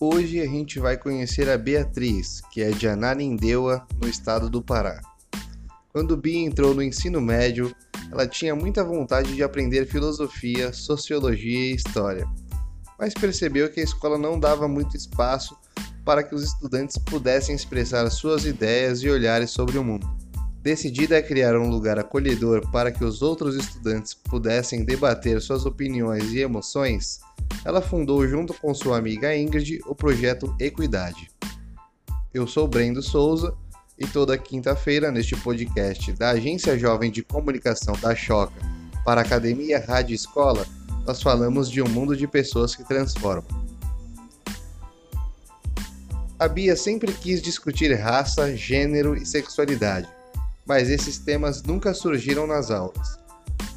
Hoje a gente vai conhecer a Beatriz, que é de Ananindeua, no estado do Pará. Quando Bia entrou no ensino médio, ela tinha muita vontade de aprender filosofia, sociologia e história, mas percebeu que a escola não dava muito espaço para que os estudantes pudessem expressar suas ideias e olhares sobre o mundo. Decidida a criar um lugar acolhedor para que os outros estudantes pudessem debater suas opiniões e emoções, ela fundou, junto com sua amiga Ingrid, o projeto Equidade. Eu sou Brendo Souza e toda quinta-feira, neste podcast da Agência Jovem de Comunicação da Choca para a Academia Rádio Escola, nós falamos de um mundo de pessoas que transformam. A Bia sempre quis discutir raça, gênero e sexualidade, mas esses temas nunca surgiram nas aulas.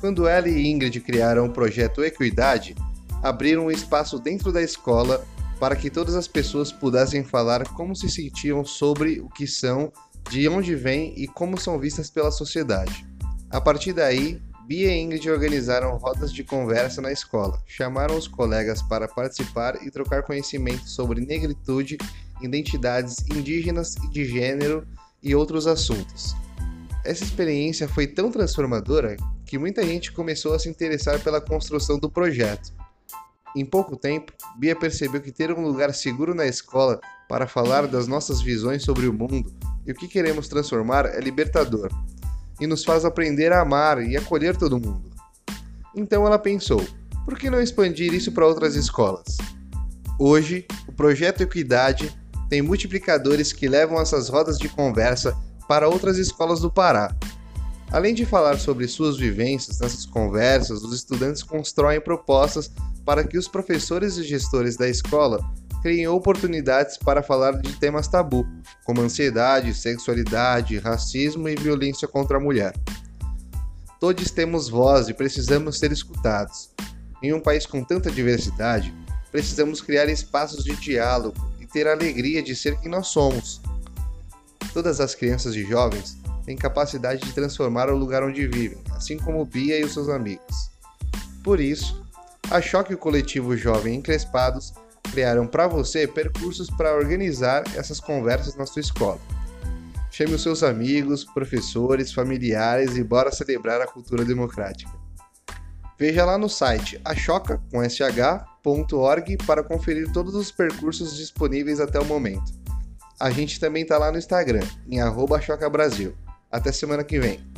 Quando ela e Ingrid criaram o projeto Equidade, abriram um espaço dentro da escola para que todas as pessoas pudessem falar como se sentiam sobre o que são, de onde vêm e como são vistas pela sociedade. A partir daí, Bia e Ingrid organizaram rodas de conversa na escola, chamaram os colegas para participar e trocar conhecimento sobre negritude, identidades indígenas e de gênero e outros assuntos. Essa experiência foi tão transformadora que muita gente começou a se interessar pela construção do projeto. Em pouco tempo, Bia percebeu que ter um lugar seguro na escola para falar das nossas visões sobre o mundo e o que queremos transformar é libertador e nos faz aprender a amar e acolher todo mundo. Então ela pensou: por que não expandir isso para outras escolas? Hoje, o projeto Equidade tem multiplicadores que levam essas rodas de conversa para outras escolas do Pará. Além de falar sobre suas vivências nessas conversas, os estudantes constroem propostas para que os professores e gestores da escola criem oportunidades para falar de temas tabu, como ansiedade, sexualidade, racismo e violência contra a mulher. Todos temos voz e precisamos ser escutados. Em um país com tanta diversidade, precisamos criar espaços de diálogo e ter a alegria de ser quem nós somos. Todas as crianças e jovens têm capacidade de transformar o lugar onde vivem, assim como Bia e os seus amigos. Por isso, a Choque e o coletivo Jovem Encrespados criaram para você percursos para organizar essas conversas na sua escola. Chame os seus amigos, professores, familiares e bora celebrar a cultura democrática. Veja lá no site achoca.org para conferir todos os percursos disponíveis até o momento. A gente também está lá no Instagram, em @chocabrasil. Até semana que vem.